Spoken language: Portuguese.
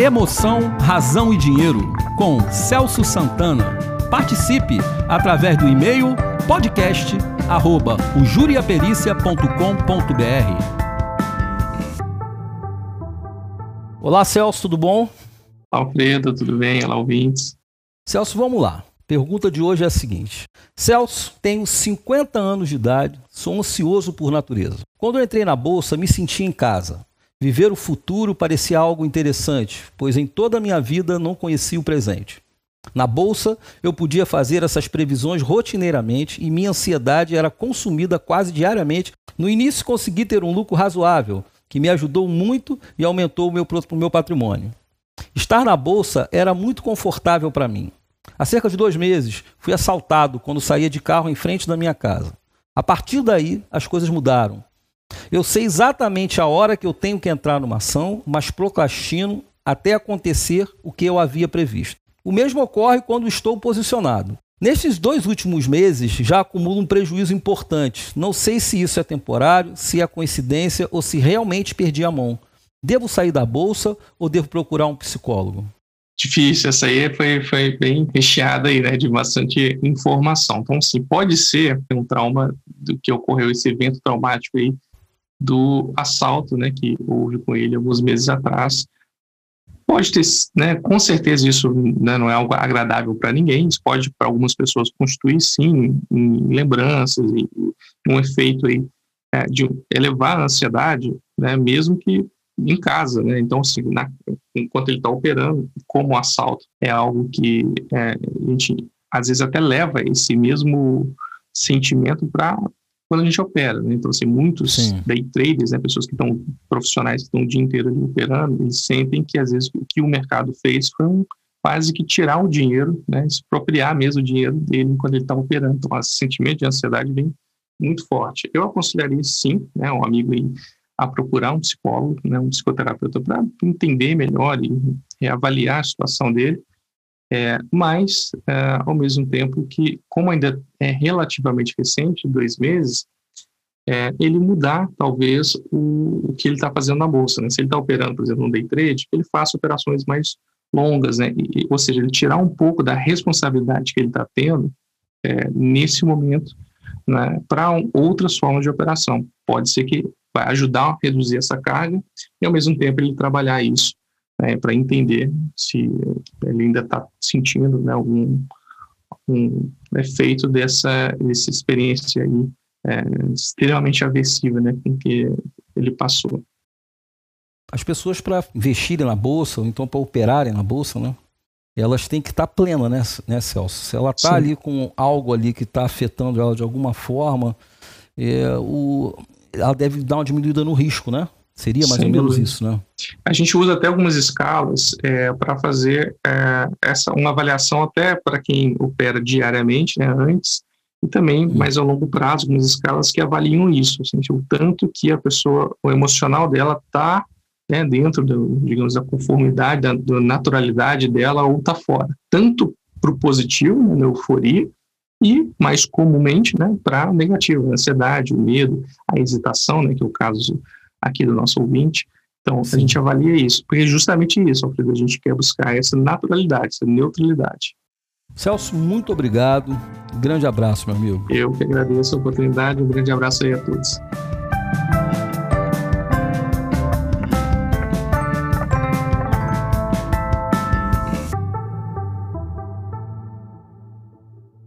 Emoção, Razão e Dinheiro, com Celso Santana. Participe através do e-mail podcast.juriapericia.com.br. Olá, Celso, tudo bom? Alfredo, tudo bem? Olá, ouvintes. Celso, vamos lá. Pergunta de hoje é a seguinte: Celso, tenho 50 anos de idade, sou ansioso por natureza. Quando eu entrei na bolsa, me senti em casa. Viver o futuro parecia algo interessante, pois em toda a minha vida não conhecia o presente. Na bolsa, eu podia fazer essas previsões rotineiramente e minha ansiedade era consumida quase diariamente. No início, consegui ter um lucro razoável, que me ajudou muito e aumentou o meu, o meu patrimônio. Estar na bolsa era muito confortável para mim. Há cerca de dois meses, fui assaltado quando saía de carro em frente da minha casa. A partir daí, as coisas mudaram. Eu sei exatamente a hora que eu tenho que entrar numa ação, mas procrastino até acontecer o que eu havia previsto. O mesmo ocorre quando estou posicionado. Nestes dois últimos meses, já acumulo um prejuízo importante. Não sei se isso é temporário, se é coincidência ou se realmente perdi a mão. Devo sair da bolsa ou devo procurar um psicólogo? difícil. Essa aí foi, foi bem recheada aí, né, de bastante informação. Então, sim, pode ser um trauma do que ocorreu, esse evento traumático aí do assalto, né, que houve com ele alguns meses atrás. Pode ter, né, com certeza isso né, não é algo agradável para ninguém, isso pode para algumas pessoas constituir sim em lembranças e um efeito aí é, de elevar a ansiedade, né, mesmo que em casa, né? Então, assim, na, enquanto ele está operando, como assalto é algo que é, a gente às vezes até leva esse mesmo sentimento para quando a gente opera, né? Então, assim, muitos Sim. day traders, né, pessoas que estão profissionais que estão o dia inteiro ali operando, eles sentem que às vezes o que o mercado fez foi um, quase que tirar o dinheiro, né, expropriar mesmo o dinheiro dele quando ele está operando. Então, esse sentimento de ansiedade vem muito forte. Eu aconselharia sim, né, um amigo aí a procurar um psicólogo, né, um psicoterapeuta, para entender melhor e reavaliar a situação dele, é, mas, é, ao mesmo tempo que, como ainda é relativamente recente, dois meses, é, ele mudar, talvez, o, o que ele está fazendo na bolsa. Né? Se ele está operando, por exemplo, no day trade, ele faça operações mais longas, né? E, ou seja, ele tirar um pouco da responsabilidade que ele está tendo é, nesse momento né, para um, outras formas de operação. Pode ser que vai ajudar a reduzir essa carga e, ao mesmo tempo, ele trabalhar isso né, para entender se ele ainda está sentindo né, algum um efeito dessa, dessa experiência aí é, extremamente aversiva né, com que ele passou. As pessoas para investirem na bolsa, ou então para operarem na bolsa, né, elas têm que estar tá plenas, né, né, Celso? Se ela está ali com algo ali que está afetando ela de alguma forma, é, o, ela deve dar uma diminuída no risco, né? Seria mais Sem ou menos isso, né? A gente usa até algumas escalas é, para fazer é, essa uma avaliação até para quem opera diariamente, né, antes, e também hum. mais a longo prazo, algumas escalas que avaliam isso, assim, o tanto que a pessoa, o emocional dela está né, dentro, do, digamos, da conformidade, da, da naturalidade dela ou está fora. Tanto para o positivo, né, na euforia, e, mais comumente, né, para negativo, ansiedade, o medo, a hesitação, né, que é o caso aqui do nosso ouvinte. Então, Sim. a gente avalia isso, porque é justamente isso, Alfredo, a gente quer buscar essa naturalidade, essa neutralidade. Celso, muito obrigado. grande abraço, meu amigo. Eu que agradeço a oportunidade. Um grande abraço aí a todos.